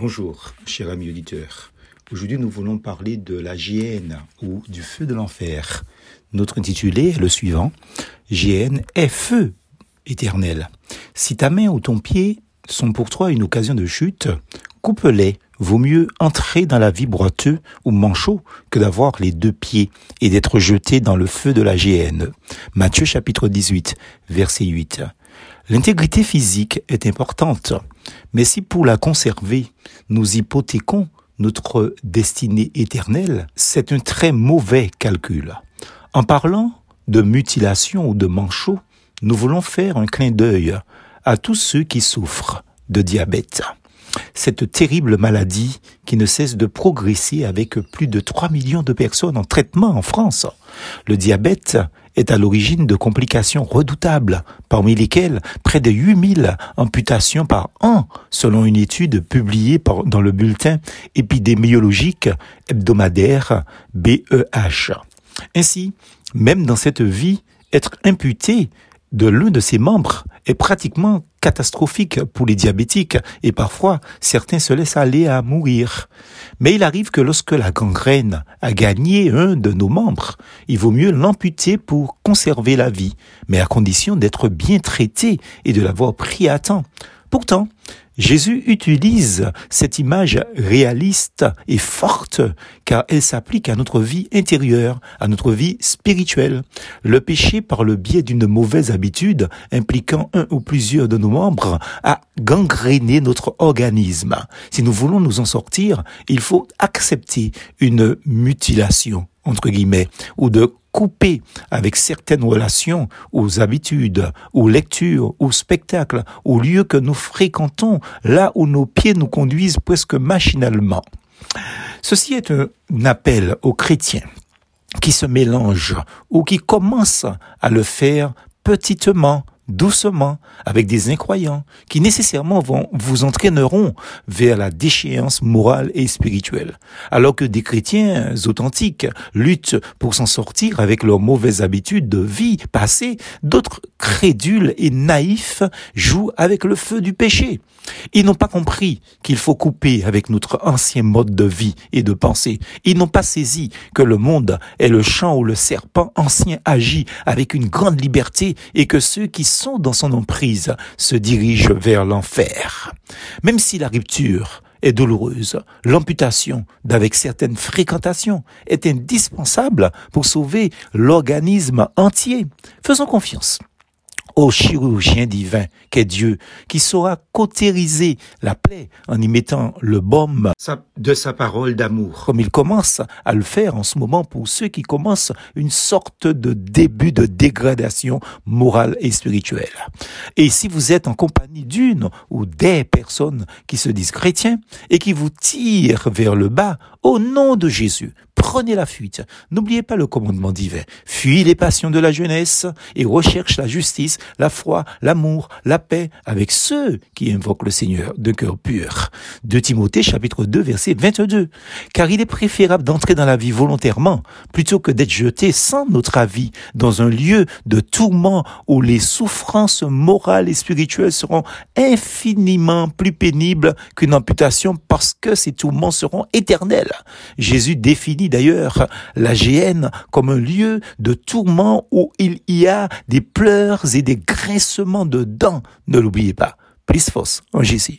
Bonjour, cher ami auditeur. Aujourd'hui, nous voulons parler de la GN ou du feu de l'enfer. Notre intitulé est le suivant. GN est feu éternel. Si ta main ou ton pied sont pour toi une occasion de chute, coupe-les. Vaut mieux entrer dans la vie boiteux ou manchot que d'avoir les deux pieds et d'être jeté dans le feu de la GN. Matthieu chapitre 18, verset 8. L'intégrité physique est importante, mais si pour la conserver, nous hypothéquons notre destinée éternelle, c'est un très mauvais calcul. En parlant de mutilation ou de manchot, nous voulons faire un clin d'œil à tous ceux qui souffrent de diabète cette terrible maladie qui ne cesse de progresser avec plus de 3 millions de personnes en traitement en France. Le diabète est à l'origine de complications redoutables, parmi lesquelles près de 8000 amputations par an, selon une étude publiée dans le bulletin épidémiologique hebdomadaire BEH. Ainsi, même dans cette vie, être imputé de l'un de ses membres est pratiquement catastrophique pour les diabétiques et parfois certains se laissent aller à mourir. Mais il arrive que lorsque la gangrène a gagné un de nos membres, il vaut mieux l'amputer pour conserver la vie, mais à condition d'être bien traité et de l'avoir pris à temps. Pourtant, Jésus utilise cette image réaliste et forte car elle s'applique à notre vie intérieure, à notre vie spirituelle. Le péché par le biais d'une mauvaise habitude impliquant un ou plusieurs de nos membres a gangréné notre organisme. Si nous voulons nous en sortir, il faut accepter une mutilation entre guillemets, ou de couper avec certaines relations, aux habitudes, aux lectures, aux spectacles, aux lieux que nous fréquentons, là où nos pieds nous conduisent presque machinalement. Ceci est un appel aux chrétiens qui se mélangent ou qui commencent à le faire petitement doucement, avec des incroyants, qui nécessairement vont, vous entraîneront vers la déchéance morale et spirituelle. Alors que des chrétiens authentiques luttent pour s'en sortir avec leurs mauvaises habitudes de vie passée, d'autres crédules et naïfs jouent avec le feu du péché. Ils n'ont pas compris qu'il faut couper avec notre ancien mode de vie et de pensée. Ils n'ont pas saisi que le monde est le champ où le serpent ancien agit avec une grande liberté et que ceux qui sont dans son emprise se dirigent vers l'enfer. Même si la rupture est douloureuse, l'amputation d'avec certaines fréquentations est indispensable pour sauver l'organisme entier. Faisons confiance au chirurgien divin qu'est Dieu, qui saura cautériser la plaie en y mettant le baume de sa parole d'amour, comme il commence à le faire en ce moment pour ceux qui commencent une sorte de début de dégradation morale et spirituelle. Et si vous êtes en compagnie d'une ou des personnes qui se disent chrétiens et qui vous tirent vers le bas, au nom de Jésus, prenez la fuite. N'oubliez pas le commandement divin. Fuis les passions de la jeunesse et recherche la justice, la foi, l'amour, la paix avec ceux qui invoquent le Seigneur de cœur pur. De Timothée chapitre 2 verset 22. Car il est préférable d'entrer dans la vie volontairement plutôt que d'être jeté sans notre avis dans un lieu de tourment où les souffrances morales et spirituelles seront infiniment plus pénibles qu'une amputation parce que ces tourments seront éternels. Jésus définit d'ailleurs la GN comme un lieu de tourment où il y a des pleurs et des graissements de dents. Ne l'oubliez pas. Plus force en Jésus.